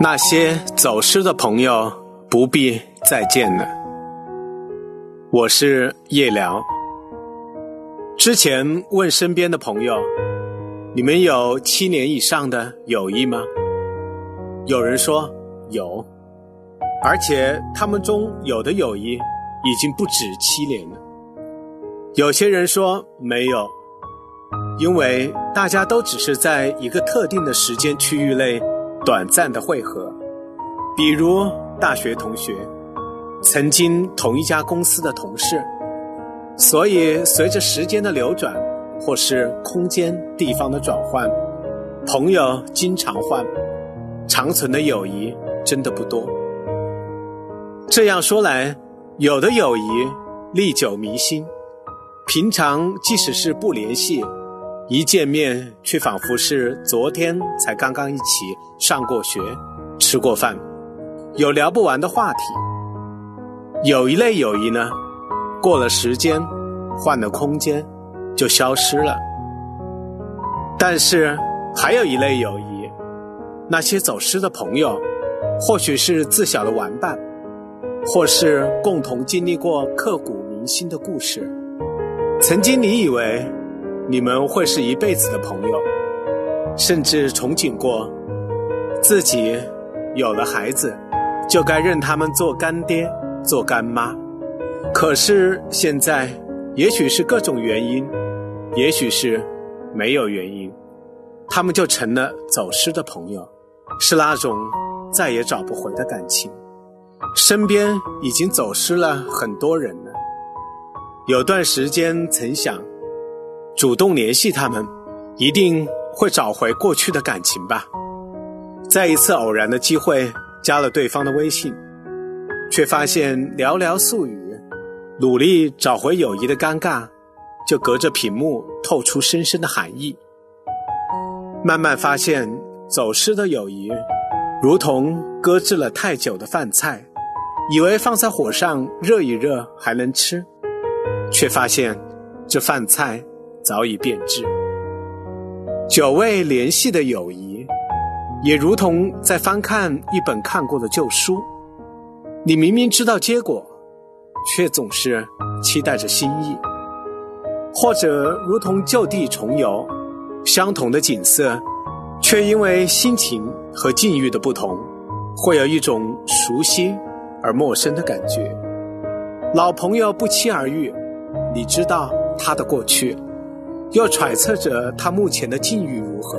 那些走失的朋友不必再见了。我是叶聊。之前问身边的朋友：“你们有七年以上的友谊吗？”有人说有，而且他们中有的友谊已经不止七年了。有些人说没有，因为大家都只是在一个特定的时间区域内。短暂的汇合，比如大学同学，曾经同一家公司的同事，所以随着时间的流转，或是空间地方的转换，朋友经常换，长存的友谊真的不多。这样说来，有的友谊历久弥新，平常即使是不联系。一见面，却仿佛是昨天才刚刚一起上过学、吃过饭，有聊不完的话题。有一类友谊呢，过了时间，换了空间，就消失了。但是还有一类友谊，那些走失的朋友，或许是自小的玩伴，或是共同经历过刻骨铭心的故事。曾经你以为。你们会是一辈子的朋友，甚至憧憬过自己有了孩子，就该认他们做干爹、做干妈。可是现在，也许是各种原因，也许是没有原因，他们就成了走失的朋友，是那种再也找不回的感情。身边已经走失了很多人了，有段时间曾想。主动联系他们，一定会找回过去的感情吧。在一次偶然的机会，加了对方的微信，却发现寥寥数语，努力找回友谊的尴尬，就隔着屏幕透出深深的寒意。慢慢发现，走失的友谊，如同搁置了太久的饭菜，以为放在火上热一热还能吃，却发现这饭菜。早已变质，久未联系的友谊，也如同在翻看一本看过的旧书。你明明知道结果，却总是期待着新意；或者如同就地重游，相同的景色，却因为心情和境遇的不同，会有一种熟悉而陌生的感觉。老朋友不期而遇，你知道他的过去。又揣测着他目前的境遇如何，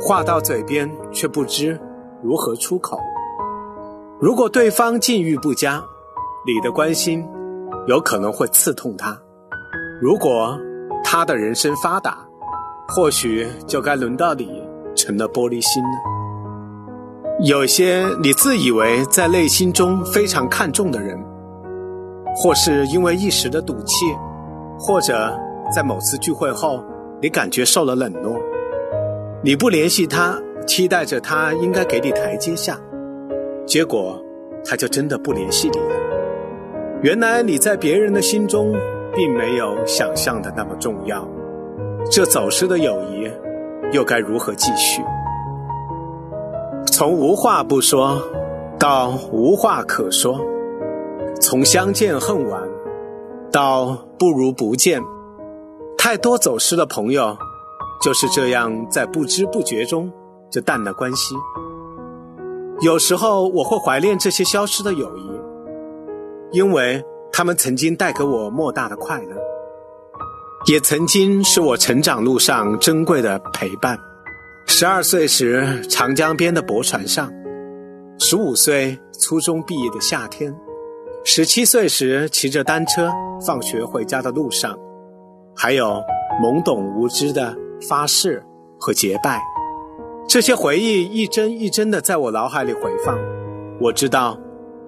话到嘴边却不知如何出口。如果对方境遇不佳，你的关心有可能会刺痛他；如果他的人生发达，或许就该轮到你成了玻璃心了。有些你自以为在内心中非常看重的人，或是因为一时的赌气，或者。在某次聚会后，你感觉受了冷落，你不联系他，期待着他应该给你台阶下，结果他就真的不联系你了。原来你在别人的心中，并没有想象的那么重要。这走失的友谊，又该如何继续？从无话不说，到无话可说；从相见恨晚，到不如不见。太多走失的朋友，就是这样在不知不觉中就淡了关系。有时候我会怀念这些消失的友谊，因为他们曾经带给我莫大的快乐，也曾经是我成长路上珍贵的陪伴。十二岁时，长江边的驳船上；十五岁，初中毕业的夏天；十七岁时，骑着单车放学回家的路上。还有懵懂无知的发誓和结拜，这些回忆一帧一帧的在我脑海里回放。我知道，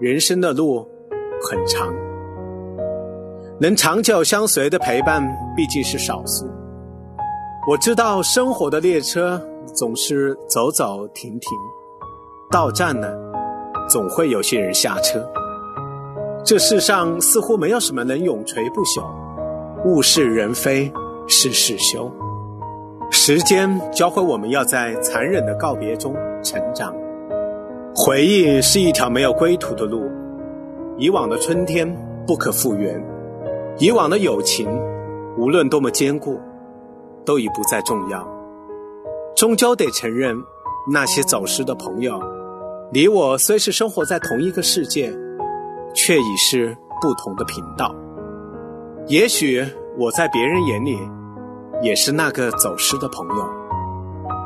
人生的路很长，能长久相随的陪伴毕竟是少数。我知道，生活的列车总是走走停停，到站了，总会有些人下车。这世上似乎没有什么能永垂不朽。物是人非，事事休。时间教会我们要在残忍的告别中成长，回忆是一条没有归途的路，以往的春天不可复原，以往的友情无论多么坚固，都已不再重要。终究得承认，那些走失的朋友，你我虽是生活在同一个世界，却已是不同的频道。也许我在别人眼里，也是那个走失的朋友。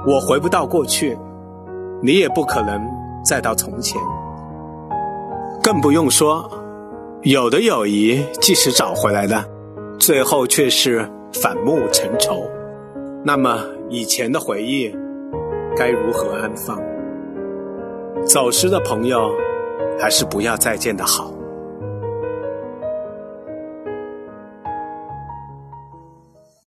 我回不到过去，你也不可能再到从前。更不用说，有的友谊即使找回来了，最后却是反目成仇。那么以前的回忆，该如何安放？走失的朋友，还是不要再见的好。